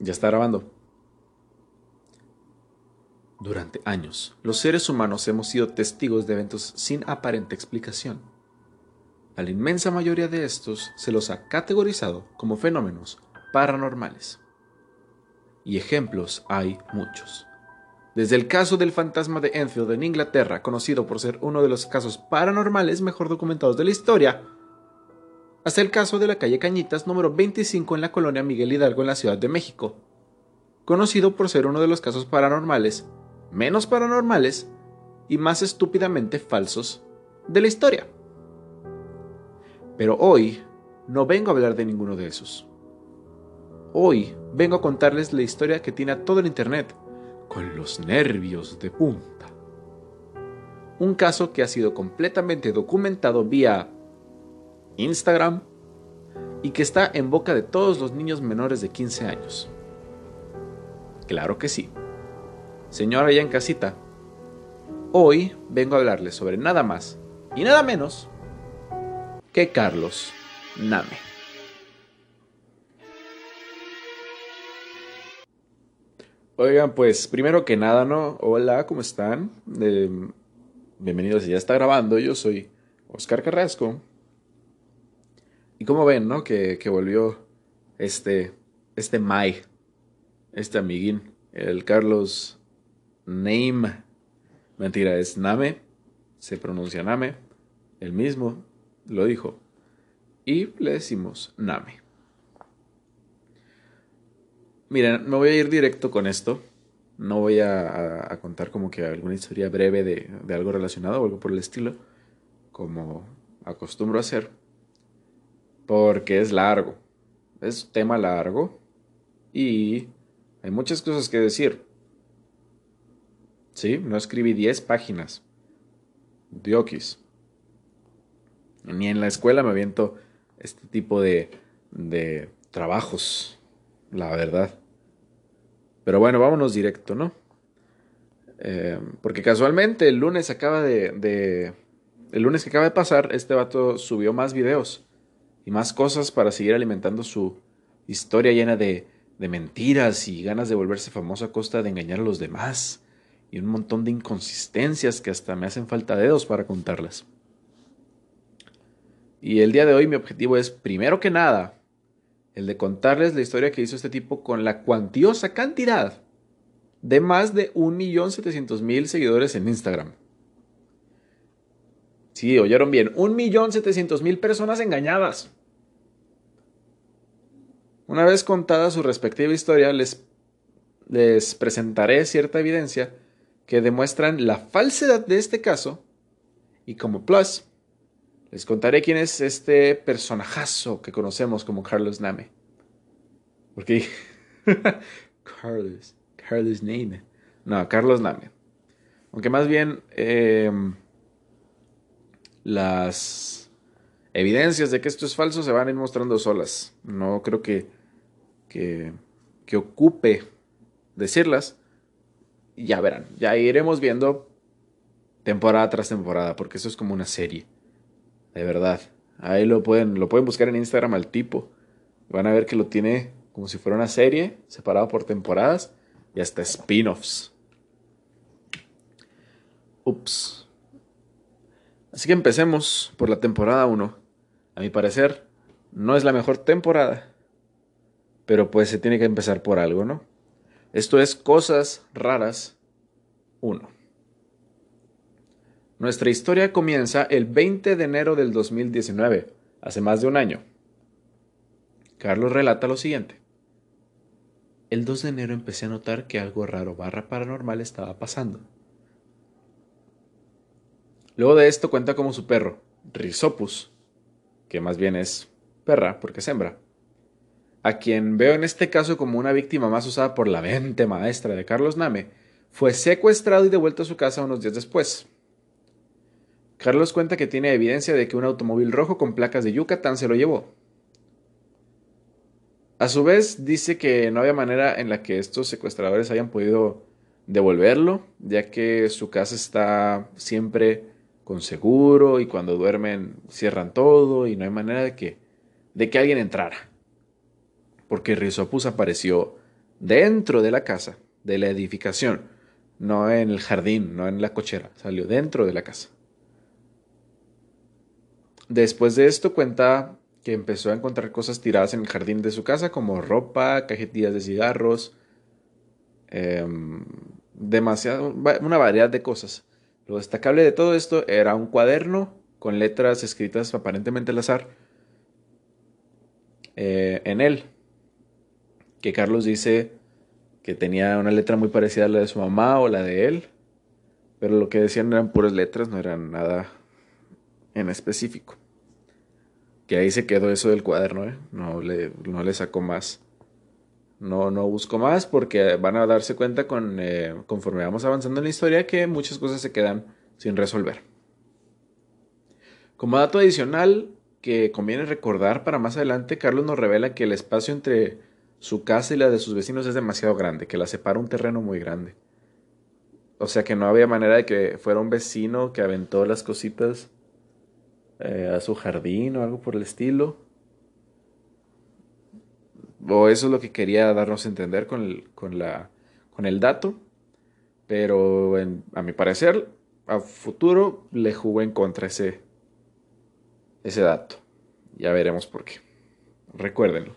Ya está grabando. Durante años, los seres humanos hemos sido testigos de eventos sin aparente explicación. A la inmensa mayoría de estos se los ha categorizado como fenómenos paranormales. Y ejemplos hay muchos. Desde el caso del fantasma de Enfield en Inglaterra, conocido por ser uno de los casos paranormales mejor documentados de la historia, hasta el caso de la calle Cañitas número 25 en la colonia Miguel Hidalgo en la Ciudad de México, conocido por ser uno de los casos paranormales menos paranormales y más estúpidamente falsos de la historia. Pero hoy no vengo a hablar de ninguno de esos. Hoy vengo a contarles la historia que tiene todo el Internet con los nervios de punta. Un caso que ha sido completamente documentado vía Instagram y que está en boca de todos los niños menores de 15 años. Claro que sí. Señora allá en casita, hoy vengo a hablarles sobre nada más y nada menos que Carlos Name. Oigan, pues primero que nada, ¿no? Hola, ¿cómo están? Em, bienvenidos, ya está grabando. Yo soy Oscar Carrasco. Y como ven, ¿no? Que, volvió este, este Mai, este amiguín, el Carlos Name. Mentira, es Name. Se pronuncia Name. El mismo lo dijo. Y le decimos Name. Miren, me voy a ir directo con esto. No voy a, contar como que alguna historia breve de, de algo relacionado o algo por el estilo. Como acostumbro a hacer porque es largo. Es tema largo y hay muchas cosas que decir. Sí, no escribí 10 páginas. Diokis. Ni en la escuela me aviento este tipo de, de trabajos, la verdad. Pero bueno, vámonos directo, ¿no? Eh, porque casualmente el lunes acaba de, de, El lunes que acaba de pasar, este vato subió más videos y más cosas para seguir alimentando su historia llena de, de mentiras y ganas de volverse famoso a costa de engañar a los demás y un montón de inconsistencias que hasta me hacen falta dedos para contarlas. Y el día de hoy mi objetivo es, primero que nada, el de contarles la historia que hizo este tipo con la cuantiosa cantidad de más de 1.700.000 seguidores en Instagram. Sí, oyeron bien. Un millón setecientos mil personas engañadas. Una vez contada su respectiva historia, les, les presentaré cierta evidencia que demuestran la falsedad de este caso. Y como plus, les contaré quién es este personajazo que conocemos como Carlos Name. Porque Carlos, Carlos Name. No, Carlos Name. Aunque más bien em, las evidencias de que esto es falso se van a ir mostrando solas. No creo que, que, que ocupe decirlas. Ya verán, ya iremos viendo temporada tras temporada, porque eso es como una serie. De verdad. Ahí lo pueden, lo pueden buscar en Instagram al tipo. Van a ver que lo tiene como si fuera una serie, separado por temporadas y hasta spin-offs. Ups. Así que empecemos por la temporada 1. A mi parecer, no es la mejor temporada, pero pues se tiene que empezar por algo, ¿no? Esto es Cosas Raras 1. Nuestra historia comienza el 20 de enero del 2019, hace más de un año. Carlos relata lo siguiente. El 2 de enero empecé a notar que algo raro barra paranormal estaba pasando. Luego de esto cuenta como su perro, Rhizopus, que más bien es perra porque es hembra, a quien veo en este caso como una víctima más usada por la mente maestra de Carlos Name, fue secuestrado y devuelto a su casa unos días después. Carlos cuenta que tiene evidencia de que un automóvil rojo con placas de Yucatán se lo llevó. A su vez, dice que no había manera en la que estos secuestradores hayan podido devolverlo, ya que su casa está siempre con seguro y cuando duermen cierran todo y no hay manera de que, de que alguien entrara. Porque Rizopus apareció dentro de la casa, de la edificación, no en el jardín, no en la cochera, salió dentro de la casa. Después de esto cuenta que empezó a encontrar cosas tiradas en el jardín de su casa, como ropa, cajetillas de cigarros, em, demasiado, una variedad de cosas. Lo destacable de todo esto era un cuaderno con letras escritas aparentemente al azar eh, en él, que Carlos dice que tenía una letra muy parecida a la de su mamá o la de él, pero lo que decían eran puras letras, no eran nada en específico. Que ahí se quedó eso del cuaderno, ¿eh? no, le, no le sacó más. No, no busco más porque van a darse cuenta con, eh, conforme vamos avanzando en la historia que muchas cosas se quedan sin resolver. Como dato adicional que conviene recordar para más adelante, Carlos nos revela que el espacio entre su casa y la de sus vecinos es demasiado grande, que la separa un terreno muy grande. O sea que no había manera de que fuera un vecino que aventó las cositas eh, a su jardín o algo por el estilo. O eso es lo que quería darnos a entender con el, con la, con el dato. Pero a mi parecer, a futuro le jugó en contra ese, ese dato. Ya veremos por qué. Recuérdenlo.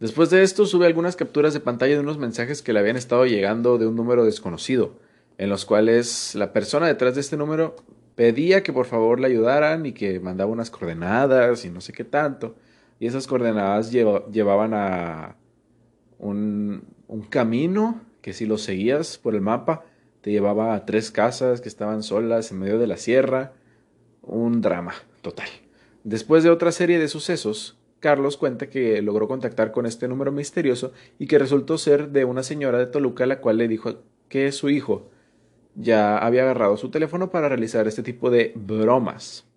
Después de esto sube algunas capturas de pantalla de unos mensajes que le habían estado llegando de un número desconocido, en los cuales la persona detrás de este número pedía que por favor le ayudaran y que mandaba unas coordenadas y no sé qué tanto. Y esas coordenadas llevaban a un, un camino que si lo seguías por el mapa te llevaba a tres casas que estaban solas en medio de la sierra. Un drama total. Después de otra serie de sucesos, Carlos cuenta que logró contactar con este número misterioso y que resultó ser de una señora de Toluca la cual le dijo que su hijo ya había agarrado su teléfono para realizar este tipo de bromas.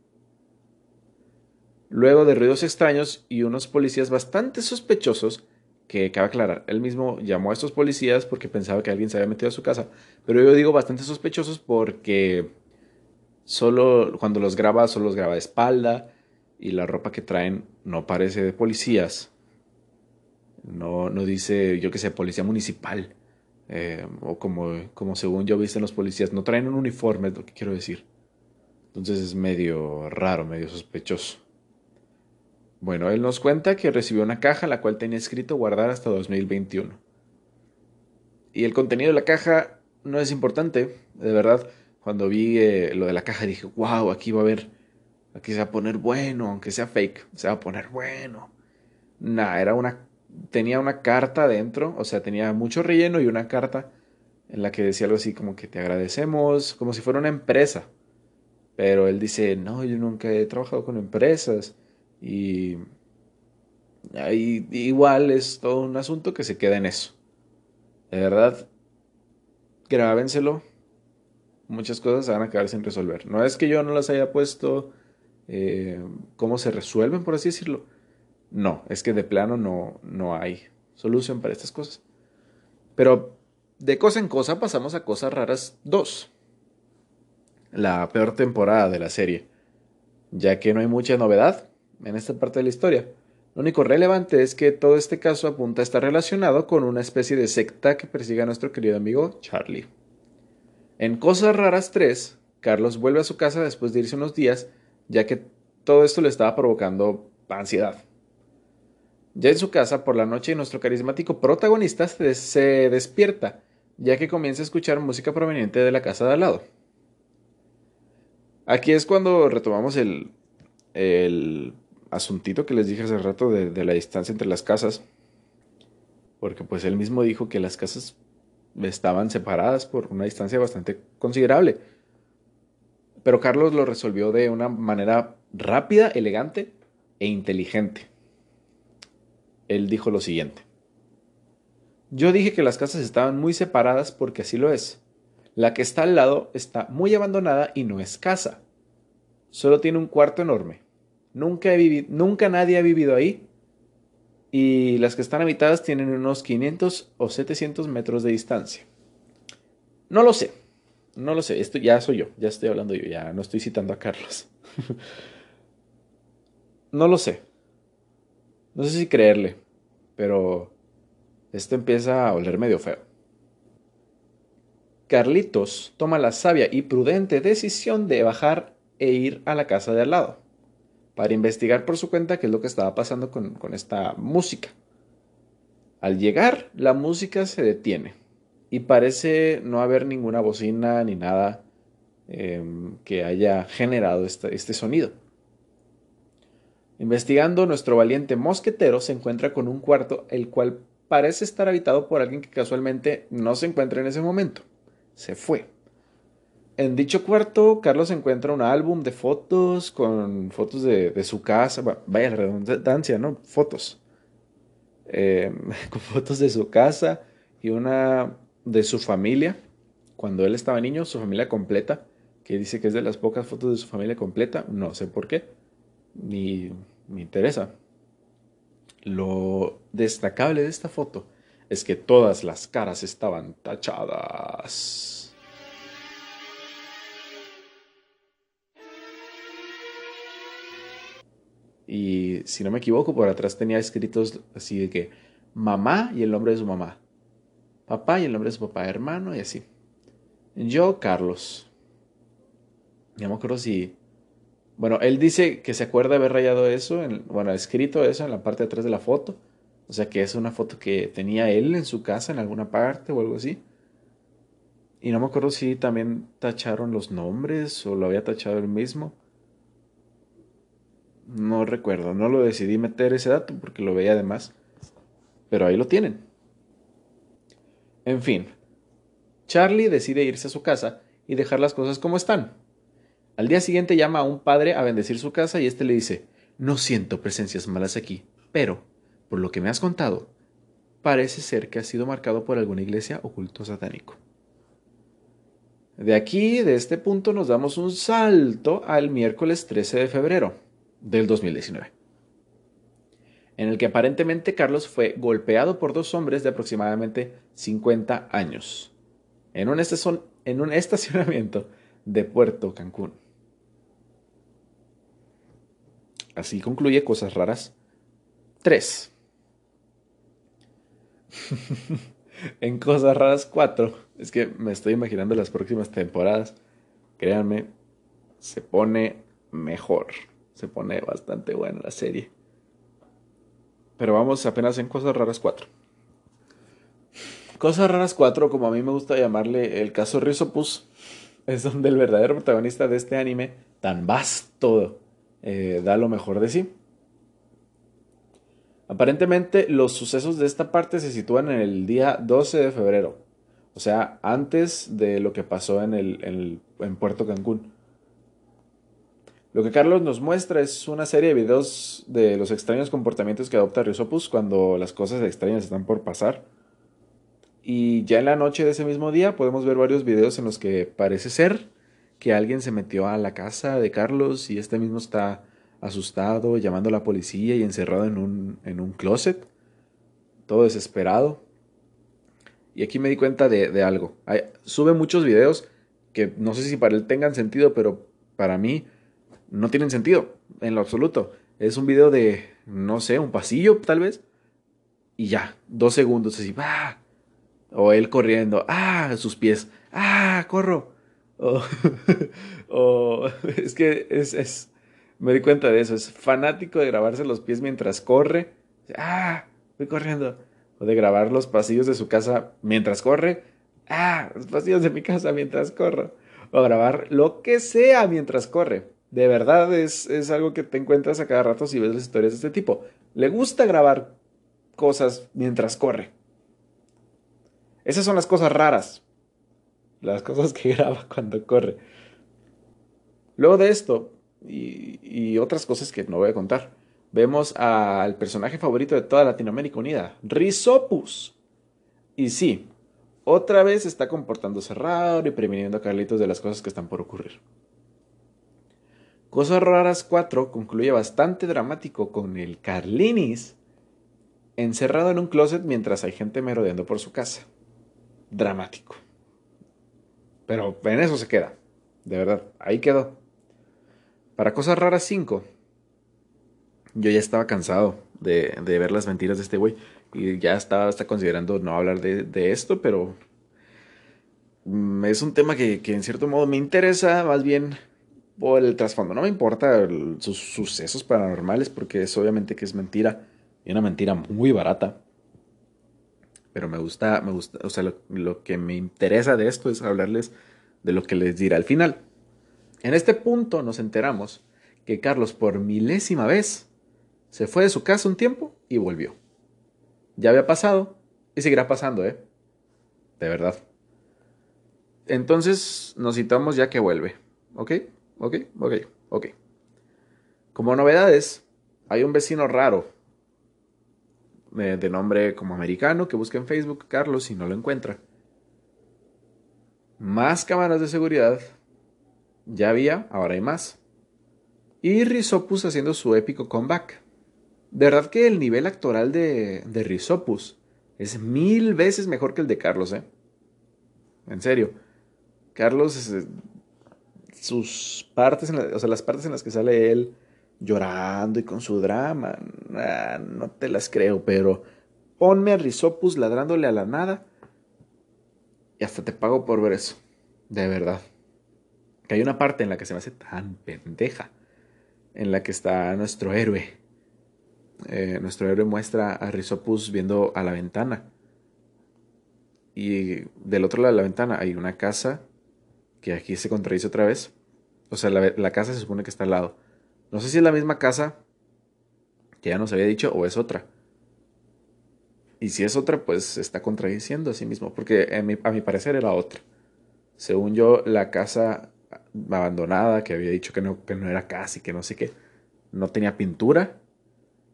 Luego de ruidos extraños y unos policías bastante sospechosos, que cabe aclarar, él mismo llamó a estos policías porque pensaba que alguien se había metido a su casa, pero yo digo bastante sospechosos porque solo cuando los graba, solo los graba de espalda, y la ropa que traen no parece de policías. No, no dice, yo que sé, policía municipal. Eh, o como, como según yo viste los policías. No traen un uniforme, es lo que quiero decir. Entonces es medio raro, medio sospechoso. Bueno, él nos cuenta que recibió una caja la cual tenía escrito guardar hasta 2021. Y el contenido de la caja no es importante, de verdad. Cuando vi eh, lo de la caja dije, wow, aquí va a haber Aquí se va a poner bueno, aunque sea fake, se va a poner bueno. Nah, era una. Tenía una carta dentro, o sea, tenía mucho relleno y una carta en la que decía algo así como que te agradecemos, como si fuera una empresa. Pero él dice, no, yo nunca he trabajado con empresas. Y ahí igual es todo un asunto que se queda en eso. De verdad, grábenselo. Muchas cosas se van a quedar sin resolver. No es que yo no las haya puesto eh, cómo se resuelven, por así decirlo. No, es que de plano no, no hay solución para estas cosas. Pero de cosa en cosa pasamos a cosas raras 2. La peor temporada de la serie. Ya que no hay mucha novedad en esta parte de la historia. Lo único relevante es que todo este caso apunta a estar relacionado con una especie de secta que persigue a nuestro querido amigo Charlie. En Cosas Raras 3, Carlos vuelve a su casa después de irse unos días ya que todo esto le estaba provocando ansiedad. Ya en su casa, por la noche, nuestro carismático protagonista se despierta, ya que comienza a escuchar música proveniente de la casa de al lado. Aquí es cuando retomamos el, el asuntito que les dije hace rato de, la distancia entre las casas, porque pues él mismo dijo que las casas estaban separadas por una distancia bastante considerable. Pero Carlos lo resolvió de una manera rápida, elegante e inteligente. Él dijo lo siguiente. Yo dije que las casas estaban muy separadas porque así lo es. La que está al lado está muy abandonada y no es casa. Solo tiene un cuarto enorme. Nunca, he vivido, nunca nadie ha vivido ahí. Y las que están habitadas tienen unos 500 o 700 metros de distancia. No lo sé. No lo sé, esto ya soy yo, ya estoy hablando yo, ya no estoy citando a Carlos. no lo sé. No sé si creerle, pero esto empieza a oler medio feo. Carlitos toma la sabia y prudente decisión de bajar e ir a la casa de al lado para investigar por su cuenta qué es lo que estaba pasando con, esta música. Al llegar, la música se detiene y parece no haber ninguna bocina ni nada em, que haya generado este, este sonido. Investigando, nuestro valiente mosquetero se encuentra con un cuarto el cual parece estar habitado por alguien que casualmente no se encuentra en ese momento se fue. En dicho cuarto, Carlos encuentra un álbum de fotos con fotos de, su casa, vaya redundancia, ¿no? Fotos. Em, con fotos de su casa y una de su familia, cuando él estaba niño, su familia completa, que dice que es de las pocas fotos de su familia completa, no sé por qué, ni me interesa. Lo destacable de esta foto es que todas las caras estaban tachadas. Y si no me equivoco, por atrás tenía escritos así de que mamá y el nombre de su mamá. Papá y el nombre de su papá, hermano y así. Yo, Carlos. Ya me acuerdo si... Bueno, él dice que se acuerda haber rayado eso, en, bueno, escrito eso en la parte de atrás de la foto o sea que es una foto que tenía él en su casa en alguna parte o algo así. Y no me acuerdo si también tacharon los nombres o lo había tachado él mismo. No recuerdo, no lo decidí meter ese dato porque lo veía además. Pero ahí lo tienen. En fin, Charlie decide irse a su casa y dejar las cosas como están. Al día siguiente llama a un padre a bendecir su casa y este le dice, no siento presencias malas aquí, pero por lo que me has contado, parece ser que ha sido marcado por alguna iglesia o culto satánico. De aquí, de este punto, nos damos un salto al miércoles 13 de febrero del 2019, en el que aparentemente Carlos fue golpeado por dos hombres de aproximadamente 50 años, en un, en un estacionamiento de Puerto Cancún. Así concluye Cosas Raras 3. en Cosas Raras 4, es que me estoy imaginando las próximas temporadas. Créanme, se pone mejor. Se pone bastante buena la serie. Pero vamos apenas en Cosas Raras 4. Cosas Raras 4, como a mí me gusta llamarle el caso Rizopus, es donde el verdadero protagonista de este anime, tan vasto, eh, da lo mejor de sí. Aparentemente los sucesos de esta parte se sitúan en el día 12 de febrero, o sea, antes de lo que pasó en, el, en, Puerto Cancún. Lo que Carlos nos muestra es una serie de videos de los extraños comportamientos que adopta Rhizopus cuando las cosas extrañas están por pasar. Y ya en la noche de ese mismo día podemos ver varios videos en los que parece ser que alguien se metió a la casa de Carlos y este mismo está asustado, llamando a la policía y encerrado en un, en un closet, todo desesperado. Y aquí me di cuenta de, algo. sube muchos videos que no sé si para él tengan sentido, pero para mí no tienen sentido en lo absoluto. Es un video de, no sé, un pasillo tal vez. Y ya, dos segundos así, ¡ah! O él corriendo, ¡ah! Sus pies, ¡ah! Corro. O, es que es, me di cuenta de eso. Es fanático de grabarse los pies mientras corre. Ah, voy corriendo. O de grabar los pasillos de su casa mientras corre. Ah, los pasillos de mi casa mientras corro. O grabar lo que sea mientras corre. De verdad es, es algo que te encuentras a cada rato si ves las historias de este tipo. Le gusta grabar cosas mientras corre. Esas son las cosas raras. Las cosas que graba cuando corre. Luego de esto, y, otras cosas que no voy a contar. Vemos al personaje favorito de toda Latinoamérica Unida, Rizopus. Y sí, otra vez está comportándose raro y previniendo a Carlitos de las cosas que están por ocurrir. Cosas Raras 4 concluye bastante dramático con el Carlinis encerrado en un closet mientras hay gente merodeando por su casa. Dramático. Pero en eso se queda. De verdad, ahí quedó. Para Cosas Raras 5, yo ya estaba cansado de, ver las mentiras de este güey. Y ya está, está considerando no hablar de, esto, pero mm, es un tema que, en cierto modo me interesa, más bien por el trasfondo. No me importa sus sucesos paranormales, porque es obviamente que es mentira, y una mentira muy barata. Pero me gusta, me gusta, o sea, lo, lo que me interesa de esto es hablarles de lo que les dirá al final. En este punto nos enteramos que Carlos por milésima vez se fue de su casa un tiempo y volvió. Ya había pasado y seguirá pasando, ¿eh? De verdad. Entonces nos citamos ya que vuelve. ¿Ok? ¿Ok? ¿Ok? ¿Ok? Como novedades, hay un vecino raro de, de nombre como americano que busca en Facebook Carlos y no lo encuentra. Más cámaras de seguridad. Ya había, ahora hay más. Y Rizopus haciendo su épico comeback. De verdad que el nivel actoral de, de Rizopus es mil veces mejor que el de Carlos, ¿eh? En serio. Carlos, sus partes, o sea, las partes en las que sale él llorando y con su drama, no te las creo, pero ponme a Rizopus ladrándole a la nada y hasta te pago por ver eso. De verdad. Que hay una parte en la que se me hace tan pendeja. En la que está nuestro héroe. Eh, nuestro héroe muestra a Rizopus viendo a la ventana. Y del otro lado de la ventana hay una casa que aquí se contradice otra vez. O sea, la, casa se supone que está al lado. No sé si es la misma casa que ya nos había dicho o es otra. Y si es otra, pues se está contradiciendo a sí mismo, porque a mi, a mi parecer era otra. Según yo, la casa abandonada, que había dicho que no, que no era casa y que no sé qué, no tenía pintura.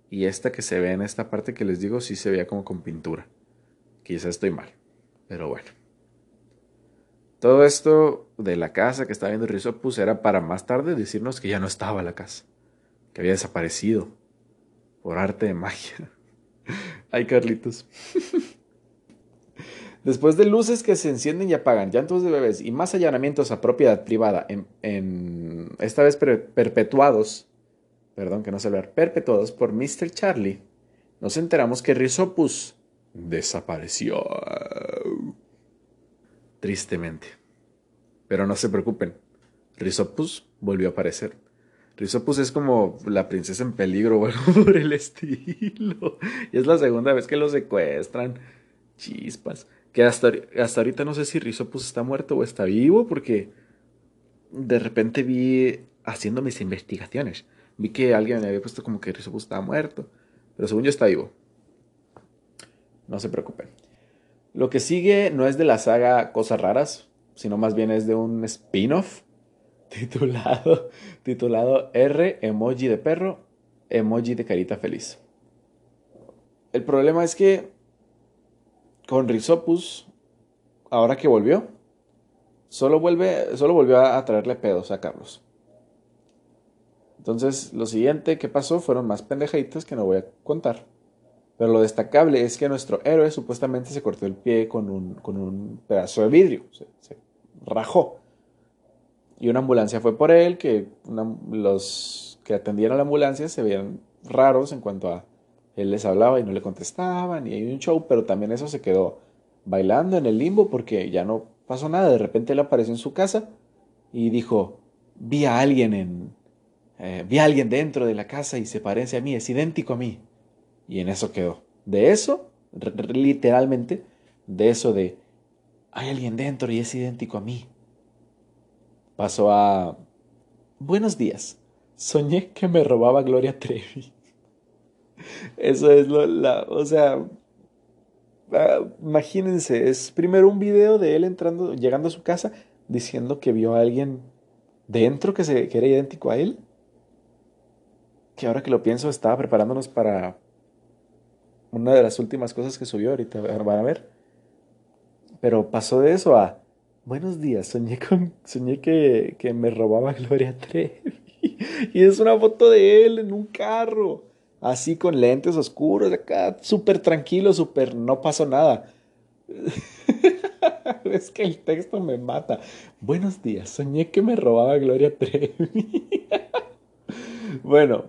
Y esta que se ve en esta parte que les digo, sí se veía como con pintura. Quizás estoy mal, pero bueno. Todo esto de la casa que estaba viendo Rizopus era para más tarde decirnos que ya no estaba la casa, que había desaparecido por arte de magia. Ay, Carlitos. Después de luces que se encienden y apagan, llantos de bebés y más allanamientos a propiedad privada, en, esta vez perpetuados, perdón que no sé hablar, perpetuados por Mr. Charlie, nos enteramos que Rizopus desapareció. Tristemente. Pero no se preocupen, Rizopus volvió a aparecer. Rizopus es como la princesa en peligro o algo por el estilo. Y es la segunda vez que lo secuestran. Chispas. Que hasta, hasta ahorita no sé si Rizopus está muerto o está vivo porque de repente vi haciendo mis investigaciones. Vi que alguien me había puesto como que Rizopus estaba muerto. Pero según yo está vivo. No se preocupen. Lo que sigue no es de la saga Cosas Raras, sino más bien es de un spin-off titulado, R, emoji de perro, emoji de carita feliz. El problema es que con Rizopus, ahora que volvió, solo, vuelve, solo volvió a traerle pedos a Carlos. Entonces, lo siguiente que pasó fueron más pendejaditas que no voy a contar. Pero lo destacable es que nuestro héroe supuestamente se cortó el pie con un, con un pedazo de vidrio, se, rajó. Y una ambulancia fue por él, que los que atendían a la ambulancia se veían raros en cuanto a él les hablaba y no le contestaban y hay un show, pero también eso se quedó bailando en el limbo porque ya no pasó nada. De repente él apareció en su casa y dijo, vi a alguien en... Eh, vi a alguien dentro de la casa y se parece a mí, es idéntico a mí. Y en eso quedó. De eso, literalmente, de eso de, hay alguien dentro y es idéntico a mí pasó a... Buenos días. Soñé que me robaba Gloria Trevi. Eso es lo... La, o sea... Ah, imagínense, es primero un video de él entrando, llegando a su casa, diciendo que vio a alguien dentro que, se, que era idéntico a él. Que ahora que lo pienso, estaba preparándonos para una de las últimas cosas que subió ahorita, van a ver. Pero pasó de eso a Buenos días, soñé, con, soñé que, que me robaba Gloria Trevi. Y es una foto de él en un carro, así con lentes oscuros, acá súper tranquilo, súper no pasó nada. es que el texto me mata. Buenos días, soñé que me robaba Gloria Trevi. bueno,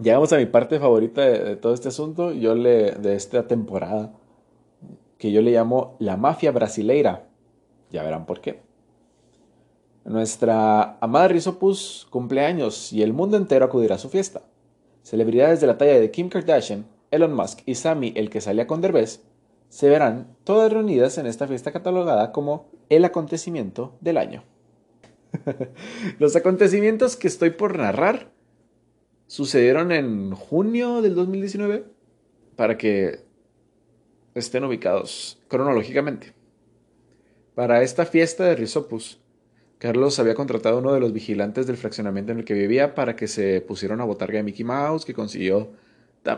llegamos a mi parte favorita de, todo este asunto, yo le, de esta temporada, que yo le llamo la mafia brasileira. Ya verán por qué. Nuestra amada Rizopus cumple años y el mundo entero acudirá a su fiesta. Celebridades de la talla de Kim Kardashian, Elon Musk y Sammy, el que salía con Derbez, se verán todas reunidas en esta fiesta catalogada como el acontecimiento del año. Los acontecimientos que estoy por narrar sucedieron en junio del 2019 para que estén ubicados cronológicamente. Para esta fiesta de Rizopus, Carlos había contratado a uno de los vigilantes del fraccionamiento en el que vivía para que se pusiera una botarga de Mickey Mouse que consiguió.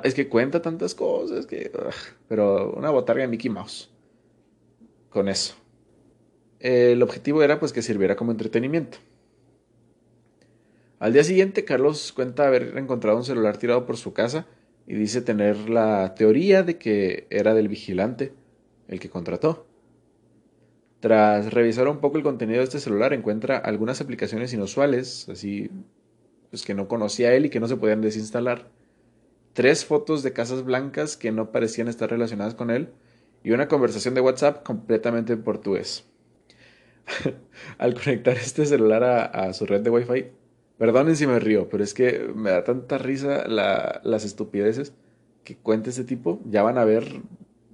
Es que cuenta tantas cosas que. pero una botarga de Mickey Mouse. Con eso. El objetivo era pues que sirviera como entretenimiento. Al día siguiente, Carlos cuenta haber encontrado un celular tirado por su casa y dice tener la teoría de que era del vigilante, el que contrató. Tras revisar un poco el contenido de este celular, encuentra algunas aplicaciones inusuales, así pues que no conocía él y que no se podían desinstalar. Tres fotos de casas blancas que no parecían estar relacionadas con él y una conversación de WhatsApp completamente en portugués. Al conectar este celular a, a su red de Wi-Fi, Perdonen si me río, pero es que me da tanta risa las estupideces que cuenta este tipo. Ya van a ver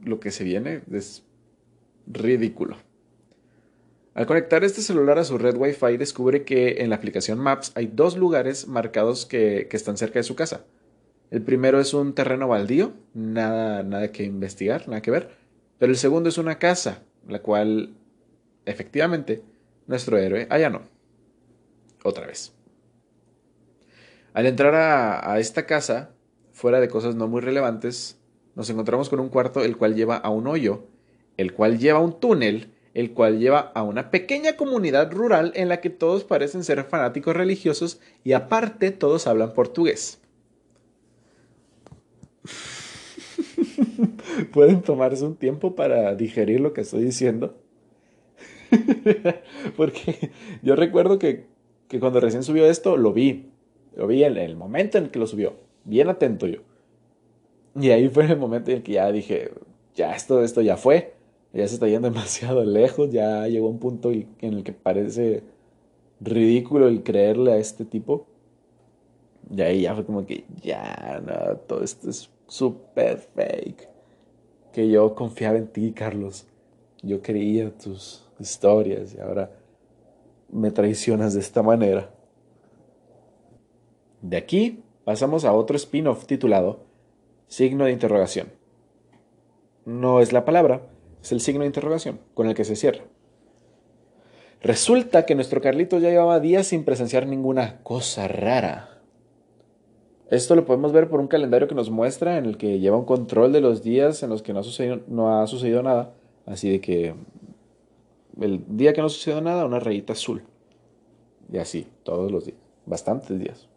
lo que se viene. Es ridículo. Al conectar este celular a su red Wi-Fi, descubre que en la aplicación Maps hay dos lugares marcados que, están cerca de su casa. El primero es un terreno baldío, nada, nada que investigar, nada que ver. Pero el segundo es una casa, la cual, efectivamente, nuestro héroe allanó. Otra vez. Al entrar a, esta casa, fuera de cosas no muy relevantes, nos encontramos con un cuarto el cual lleva a un hoyo, el cual lleva a un túnel, el cual lleva a una pequeña comunidad rural en la que todos parecen ser fanáticos religiosos y aparte todos hablan portugués. Pueden tomarse un tiempo para digerir lo que estoy diciendo. Porque yo recuerdo que, que cuando recién subió esto lo vi lo vi en el momento en el que lo subió. Bien atento yo. Y ahí fue el momento en el que ya dije, ya esto, esto ya fue. Ya se está yendo demasiado lejos. Ya llegó un punto en el que parece ridículo el creerle a este tipo. Y ahí ya fue como que, ya, no, todo esto es súper fake. Que yo confiaba en ti, Carlos. Yo creía tus historias y ahora me traicionas de esta manera. De aquí pasamos a otro spin-off titulado Signo de interrogación. No es la palabra, es el signo de interrogación con el que se cierra. Resulta que nuestro Carlito ya llevaba días sin presenciar ninguna cosa rara. Esto lo podemos ver por un calendario que nos muestra en el que lleva un control de los días en los que no ha sucedido, no ha sucedido nada. Así de que el día que no sucedió nada, una rayita azul. Y así, todos los días. Bastantes días.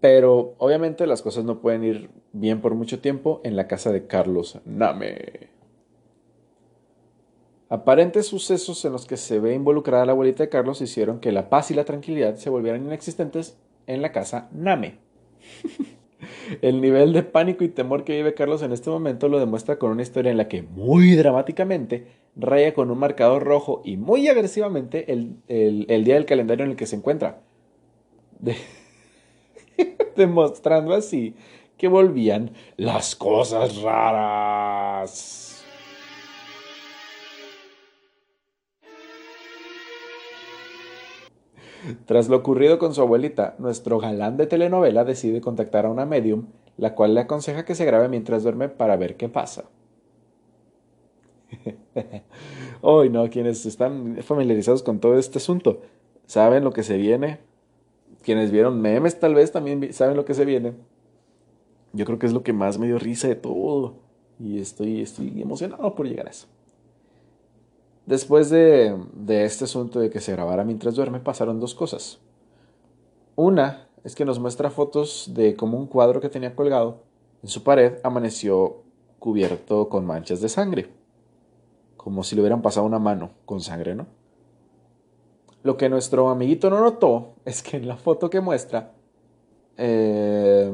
Pero obviamente las cosas no pueden ir bien por mucho tiempo en la casa de Carlos Name. Aparentes sucesos en los que se ve involucrada la abuelita de Carlos hicieron que la paz y la tranquilidad se volvieran inexistentes en la casa Name. El nivel de pánico y temor que vive Carlos en este momento lo demuestra con una historia en la que muy dramáticamente raya con un marcador rojo y muy agresivamente el, el día del calendario en el que se encuentra. De demostrando así que volvían las cosas raras. Tras lo ocurrido con su abuelita, nuestro galán de telenovela decide contactar a una medium, la cual le aconseja que se grabe mientras duerme para ver qué pasa. Hoy no, quienes están familiarizados con todo este asunto, saben lo que se viene quienes vieron memes tal vez también saben lo que se viene. Yo creo que es lo que más me dio risa de todo. Y estoy, estoy emocionado por llegar a eso. Después de, de este asunto de que se grabara mientras duerme, pasaron dos cosas. Una es que nos muestra fotos de cómo un cuadro que tenía colgado en su pared amaneció cubierto con manchas de sangre. Como si le hubieran pasado una mano con sangre, ¿no? Lo que nuestro amiguito no notó es que en la foto que muestra, eh,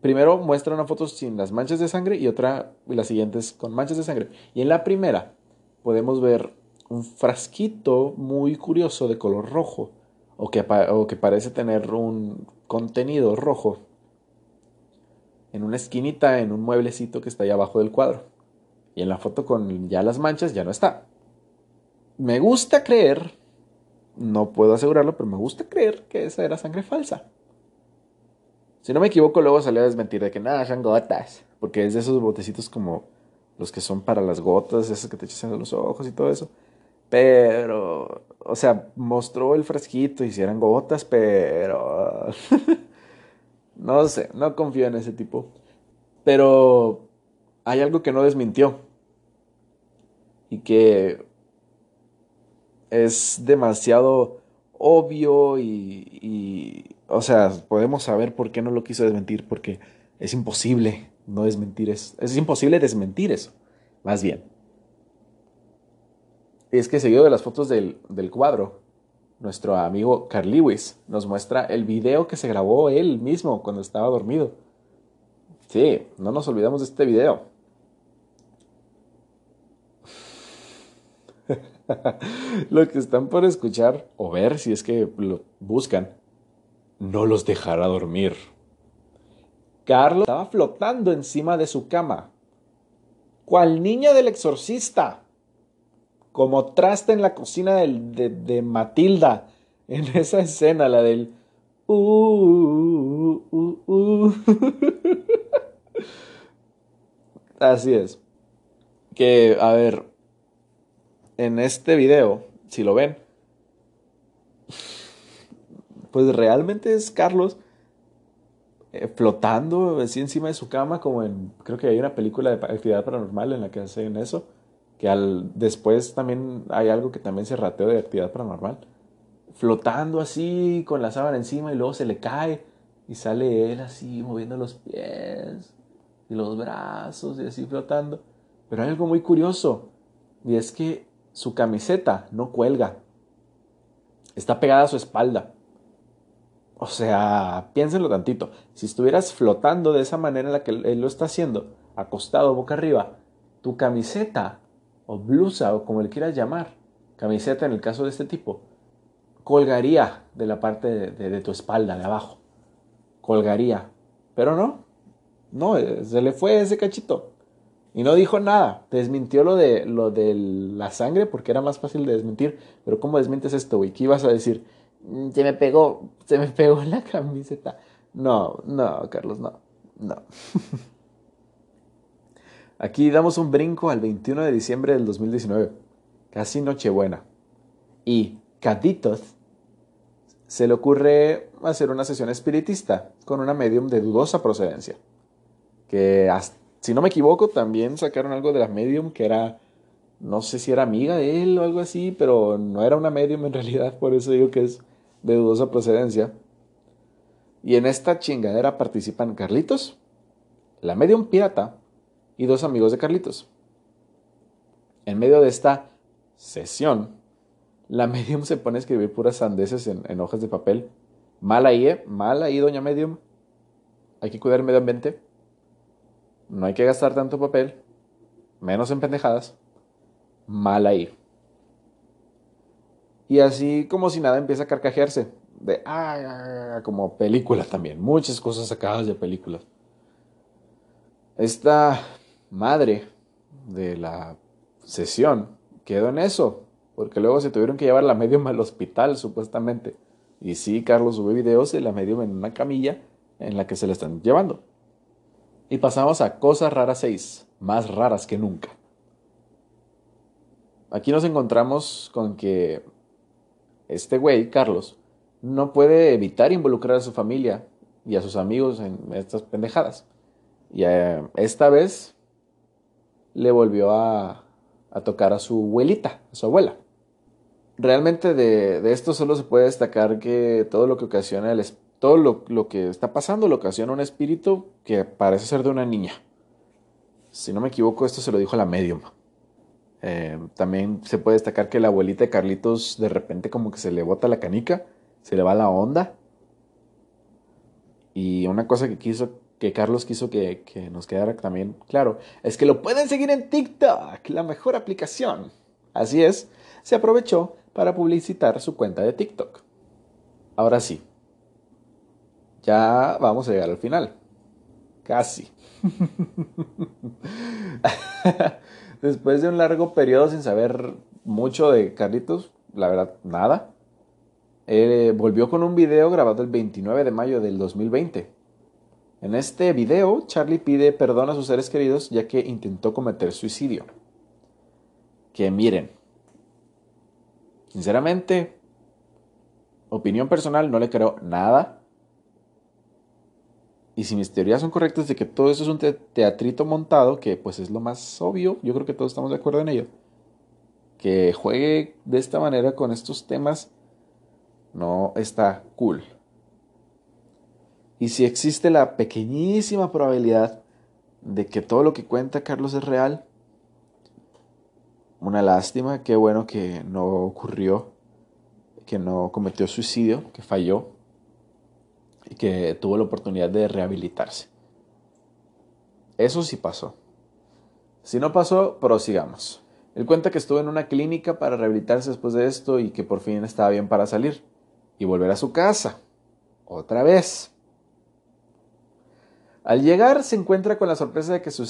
primero muestra una foto sin las manchas de sangre y otra, y las siguientes con manchas de sangre. Y en la primera podemos ver un frasquito muy curioso de color rojo, o que, o que parece tener un contenido rojo, en una esquinita, en un mueblecito que está ahí abajo del cuadro. Y en la foto con ya las manchas ya no está. Me gusta creer no puedo asegurarlo, pero me gusta creer que esa era sangre falsa. Si no me equivoco, luego salió a desmentir de que nada, son gotas. Porque es de esos botecitos como los que son para las gotas, esos que te echas en los ojos y todo eso. Pero, o sea, mostró el frasquito y si eran gotas, pero... no sé, no confío en ese tipo. Pero hay algo que no desmintió. Y que es demasiado obvio y, o sea, podemos saber por qué no lo quiso desmentir, porque es imposible no desmentir eso. Es imposible desmentir eso, más bien. Es que seguido de las fotos del, del cuadro, nuestro amigo Carl Lewis nos muestra el video que se grabó él mismo cuando estaba dormido. Sí, no nos olvidamos de este video. lo que están por escuchar o ver, si es que lo buscan, no los dejará dormir. Carlos estaba flotando encima de su cama, cual niña del exorcista, como traste en la cocina de, Matilda, en esa escena, la del... Uh, uh, uh, Así es. Que, a ver, en este video, si lo ven, pues realmente es Carlos eh, flotando así encima de su cama, como en, creo que hay una película de actividad paranormal en la que hacen eso, que al, después también hay algo que también se rateó de actividad paranormal, flotando así con la sábana encima y luego se le cae y sale él así moviendo los pies y los brazos y así flotando. Pero hay algo muy curioso y es que su camiseta no cuelga. Está pegada a su espalda. O sea, piénsenlo tantito. Si estuvieras flotando de esa manera en la que él lo está haciendo, acostado boca arriba, tu camiseta o blusa o como le quieras llamar, camiseta en el caso de este tipo, colgaría de la parte de, de tu espalda, de abajo. Colgaría. Pero no, no, se le fue ese cachito. Y no dijo nada. Desmintió lo de, lo de la sangre porque era más fácil de desmentir. Pero ¿cómo desmientes esto, güey? ¿Qué ibas a decir? Mm, se me pegó, se me pegó la camiseta. No, no, Carlos, no, no. Aquí damos un brinco al 21 de diciembre del 2019. Casi Nochebuena. Y Caditos se le ocurre hacer una sesión espiritista con una medium de dudosa procedencia. Que hasta si no me equivoco, también sacaron algo de la medium que era, no sé si era amiga de él o algo así, pero no era una medium en realidad, por eso digo que es de dudosa procedencia. Y en esta chingadera participan Carlitos, la medium pirata y dos amigos de Carlitos. En medio de esta sesión, la medium se pone a escribir puras sandeces en, en hojas de papel. Mal ahí, ¿eh? Mal ahí, doña medium. Hay que cuidar el medio ambiente no hay que gastar tanto papel, menos en pendejadas, mal ahí. Y así como si nada empieza a carcajearse. De, ah, como película también. Muchas cosas sacadas de películas. Esta madre de la sesión quedó en eso. Porque luego se tuvieron que llevar la medium al hospital, supuestamente. Y sí, Carlos sube videos de la medium en una camilla en la que se la están llevando. Y pasamos a cosas raras 6, más raras que nunca. Aquí nos encontramos con que este güey, Carlos, no puede evitar involucrar a su familia y a sus amigos en estas pendejadas. Y eh, esta vez le volvió a, a, tocar a su abuelita, a su abuela. Realmente de, esto solo se puede destacar que todo lo que ocasiona el, todo lo, que está pasando lo ocasiona un espíritu que parece ser de una niña. Si no me equivoco, esto se lo dijo la medium. Eh, también se puede destacar que la abuelita de Carlitos de repente como que se le bota la canica, se le va la onda. Y una cosa que quiso, que Carlos quiso que, que nos quedara también claro, es que lo pueden seguir en TikTok, la mejor aplicación. Así es, se aprovechó para publicitar su cuenta de TikTok. Ahora sí, ya vamos a llegar al final. Casi. Después de un largo periodo sin saber mucho de Carlitos, la verdad, nada. volvió con un video grabado el 29 de mayo del 2020. En este video, Charlie pide perdón a sus seres queridos ya que intentó cometer suicidio. Que miren, sinceramente, opinión personal, no le creo nada. Y si mis teorías son correctas de que todo eso es un teatrito montado, que pues es lo más obvio, yo creo que todos estamos de acuerdo en ello, que juegue de esta manera con estos temas no está cool. Y si existe la pequeñísima probabilidad de que todo lo que cuenta Carlos es real, una lástima, qué bueno que no ocurrió, que no cometió suicidio, que falló y que tuvo la oportunidad de rehabilitarse. Eso sí pasó. Si no pasó, prosigamos. Él cuenta que estuvo en una clínica para rehabilitarse después de esto y que por fin estaba bien para salir y volver a su casa. Otra vez. Al llegar se encuentra con la sorpresa de que su,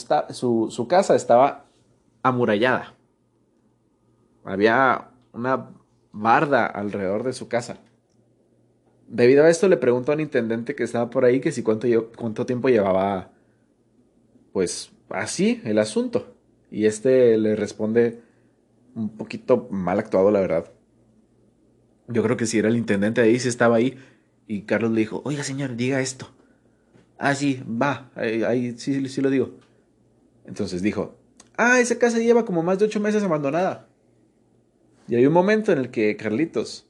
su casa estaba amurallada. Había una barda alrededor de su casa. Debido a esto le pregunto a un intendente que estaba por ahí que si cuánto, cuánto tiempo llevaba pues así el asunto. Y este le responde un poquito mal actuado, la verdad. Yo creo que si era el intendente ahí, si estaba ahí. Y Carlos le dijo, oiga señor, diga esto. Ah, sí, va, ahí, sí, sí lo digo. Entonces dijo, ah, esa casa lleva como más de ocho meses abandonada. Y hay un momento en el que Carlitos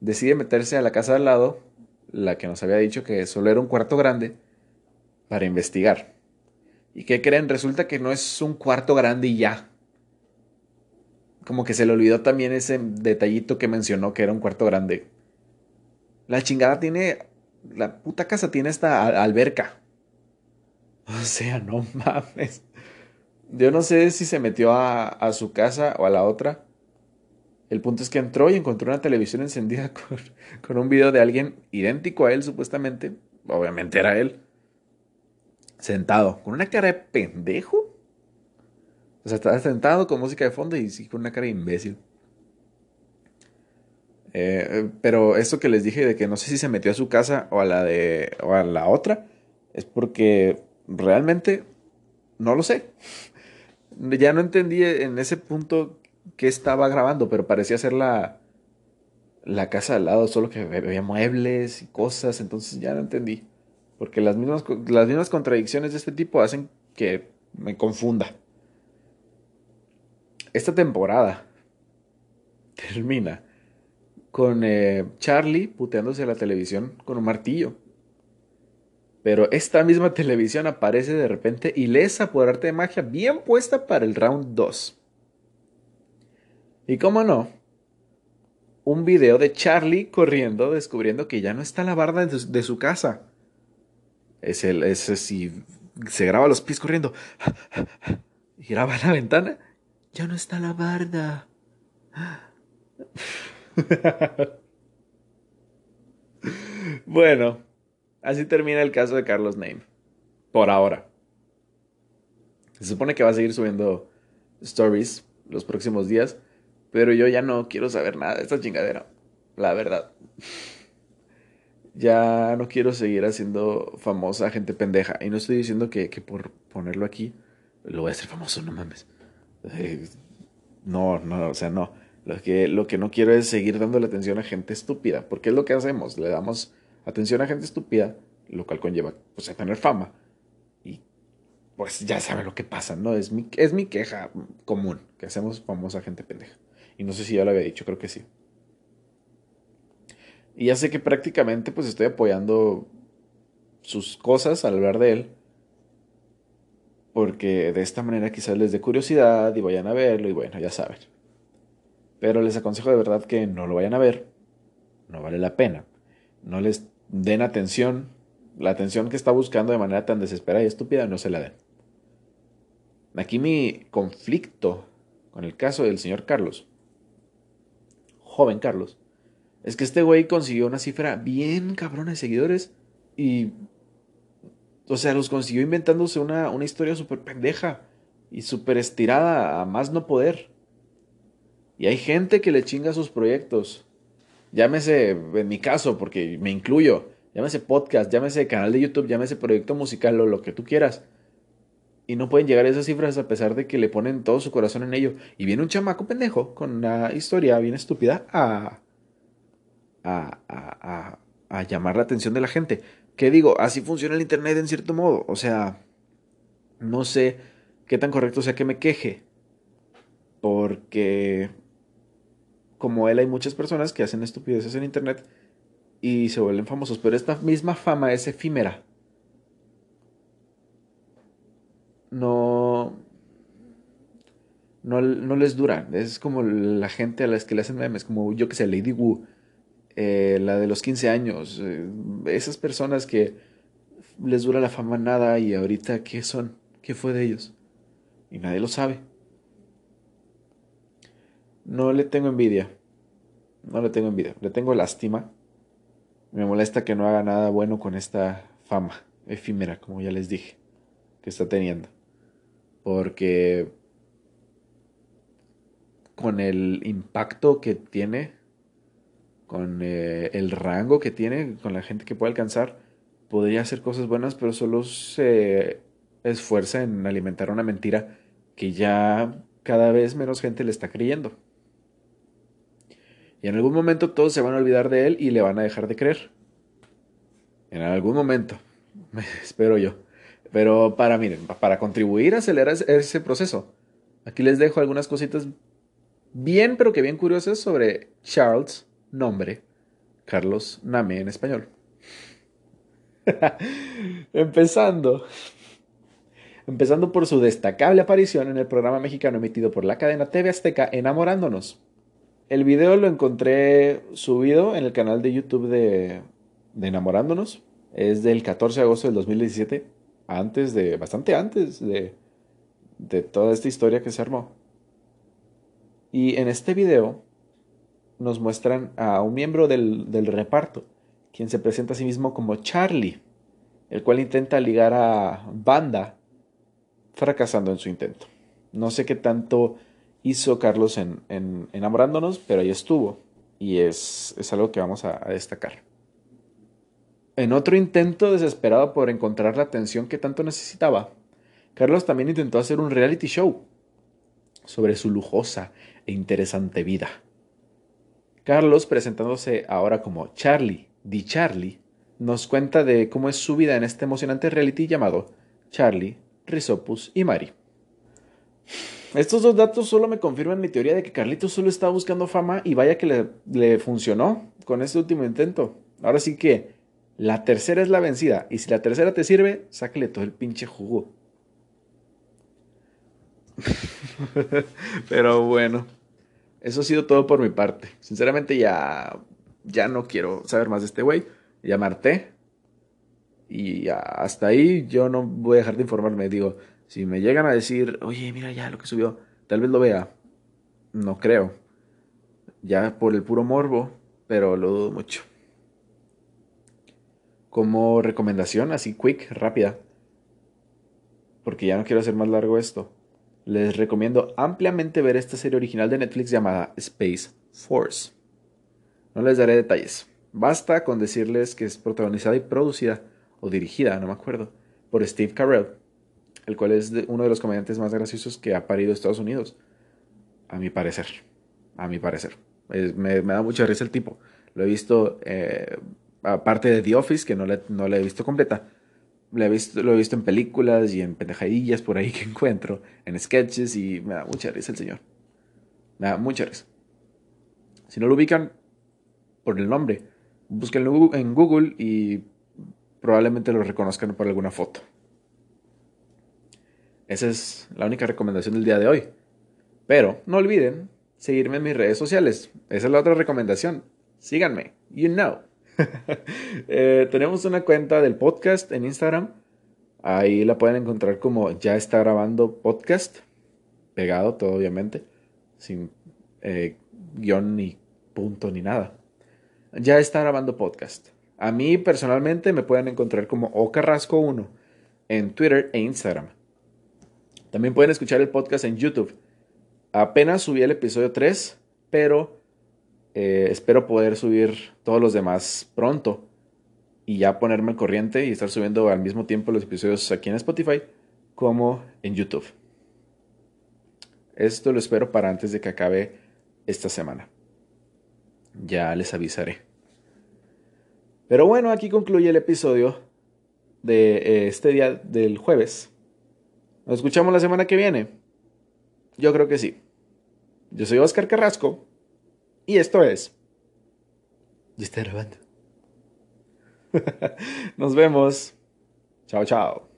decide meterse a la casa al lado, la que nos había dicho que solo era un cuarto grande, para investigar. ¿Y qué creen? Resulta que no es un cuarto grande y ya. Como que se le olvidó también ese detallito que mencionó que era un cuarto grande. La chingada tiene. La puta casa tiene esta alberca. O sea, no mames. Yo no sé si se metió a su casa o a la otra el punto es que entró y encontró una televisión encendida con, un video de alguien idéntico a él, supuestamente. Obviamente era él. Sentado, con una cara de pendejo. O sea, estaba sentado con música de fondo y sí, con una cara de imbécil. Eh, pero esto que les dije de que no sé si se metió a su casa o a la de o a la otra es porque realmente no lo sé. Ya no entendí en ese punto que estaba grabando, pero parecía ser la, la casa al lado, solo que había muebles y cosas, entonces ya no entendí. Porque las mismas, las mismas contradicciones de este tipo hacen que me confunda. Esta temporada termina con eh, Charlie puteándose a la televisión con un martillo. Pero esta misma televisión aparece de repente ilesa por arte de magia, bien puesta para el round 2. Y cómo no, un video de Charlie corriendo, descubriendo que ya no está la barda de su, casa. Es el, ese si se graba los pies corriendo y graba la ventana, ya no está la barda. bueno, así termina el caso de Carlos Name. Por ahora. Se supone que va a seguir subiendo stories los próximos días. Pero yo ya no quiero saber nada de esta chingadera. La verdad. Ya no quiero seguir haciendo famosa gente pendeja. Y no estoy diciendo que, por ponerlo aquí lo voy a hacer famoso, no mames. Eh, no, no, o sea, no. Lo que, lo que no quiero es seguir dándole atención a gente estúpida. Porque es lo que hacemos. Le damos atención a gente estúpida, lo cual conlleva pues, a tener fama. Y pues ya saben lo que pasa, ¿no? Es mi, es mi queja común, que hacemos famosa gente pendeja. Y no sé si ya lo había dicho, creo que sí. Y ya sé que prácticamente pues estoy apoyando sus cosas al hablar de él. porque de esta manera quizás les dé curiosidad y vayan a verlo y bueno, ya saben. Pero les aconsejo de verdad que no lo vayan a ver, no vale la pena. No les den atención, la atención que está buscando de manera tan desesperada y estúpida no se la den. Aquí mi conflicto con el caso del señor Carlos, joven Carlos, es que este güey consiguió una cifra bien cabrona de seguidores y o sea, los consiguió inventándose una, una historia súper pendeja y súper estirada a más no poder. Y hay gente que le chinga sus proyectos. Llámese, en mi caso, porque me incluyo, llámese podcast, llámese canal de YouTube, llámese proyecto musical o lo que tú quieras. Y no pueden llegar a esas cifras a pesar de que le ponen todo su corazón en ello. Y viene un chamaco pendejo con una historia bien estúpida a, a, a, a llamar la atención de la gente. ¿Qué digo? Así funciona el Internet en cierto modo. O sea, no sé qué tan correcto sea que me queje. Porque como él hay muchas personas que hacen estupideces en Internet y se vuelven famosos. Pero esta misma fama es efímera. No, no, no, les dura. Es como la gente a las que le hacen memes, como yo que sé, Lady Wu eh, la de los 15 años, eh, esas personas que les dura la fama nada y ahorita qué son, qué fue de ellos. Y nadie lo sabe. No le tengo envidia. No le tengo envidia. Le tengo lástima. Me molesta que no haga nada bueno con esta fama efímera, como ya les dije, que está teniendo. Porque con el impacto que tiene con eh, el rango que tiene, con la gente que puede alcanzar, podría hacer cosas buenas, pero solo se esfuerza en alimentar una mentira que ya cada vez menos gente le está creyendo. Y en algún momento todos se van a olvidar de él y le van a dejar de creer. En algún momento, espero yo. Pero para, miren, para contribuir a acelerar ese proceso, aquí les dejo algunas cositas bien, pero que bien curiosas sobre Charles nombre, Carlos Name en español. Empezando. Empezando por su destacable aparición en el programa mexicano emitido por la cadena TV Azteca Enamorándonos. El video lo encontré subido en el canal de YouTube de, de Enamorándonos. Es del 14 de agosto del 2017. Antes de, bastante antes de, de toda esta historia que se armó. Y en este video nos muestran a un miembro del, del reparto, quien se presenta a sí mismo como Charlie, el cual intenta ligar a Banda, fracasando en su intento. No sé qué tanto hizo Carlos en, en enamorándonos, pero ahí estuvo. Y es, es algo que vamos a, a, destacar. En otro intento desesperado por encontrar la atención que tanto necesitaba, Carlos también intentó hacer un reality show sobre su lujosa e interesante vida. Carlos, presentándose ahora como Charlie, Di Charlie, nos cuenta de cómo es su vida en este emocionante reality llamado Charlie, Risopus y Mari. Estos dos datos solo me confirman mi teoría de que Carlitos solo estaba buscando fama y vaya que le, le funcionó con este último intento. Ahora sí que la tercera es la vencida y si la tercera te sirve, sáquele todo el pinche jugo. Pero bueno. Eso ha sido todo por mi parte. Sinceramente ya, ya no quiero saber más de este güey. Ya marté. Y hasta ahí yo no voy a dejar de informarme. Digo, si me llegan a decir, oye, mira ya lo que subió, tal vez lo vea. No creo. Ya por el puro morbo, pero lo dudo mucho. Como recomendación, así quick, rápida. Porque ya no quiero hacer más largo esto les recomiendo ampliamente ver esta serie original de Netflix llamada Space Force. No les daré detalles. Basta con decirles que es protagonizada y producida, o dirigida, no me acuerdo, por Steve Carell, el cual es uno de los comediantes más graciosos que ha parido Estados Unidos. A mi parecer. A mi parecer. me, da mucha risa el tipo. Lo he visto, eh, aparte de The Office, que no no la he visto completa, he, visto, lo he visto en películas y en pendejadillas por ahí que encuentro, en sketches y me da mucha risa el señor. Me da mucha risa. Si no lo ubican por el nombre, búsquenlo en Google y probablemente lo reconozcan por alguna foto. Esa es la única recomendación del día de hoy. Pero no olviden seguirme en mis redes sociales. Esa es la otra recomendación. Síganme. You know. Eh, tenemos una cuenta del podcast en Instagram. Ahí la pueden encontrar como ya está grabando podcast. Pegado todo, obviamente. Sin eh, guion ni punto ni nada. Ya está grabando podcast. A mí personalmente me pueden encontrar como ocarrasco1 en Twitter e Instagram. También pueden escuchar el podcast en YouTube. Apenas subí el episodio 3, pero eh, espero poder subir todos los demás pronto y ya ponerme corriente y estar subiendo al mismo tiempo los episodios aquí en Spotify como en YouTube. Esto lo espero para antes de que acabe esta semana. Ya les avisaré. Pero bueno, aquí concluye el episodio de eh, este día del jueves. ¿Nos escuchamos la semana que viene? Yo creo que sí. Yo soy Oscar Carrasco y esto es... Ya está grabando. Nos vemos. Chao, chao.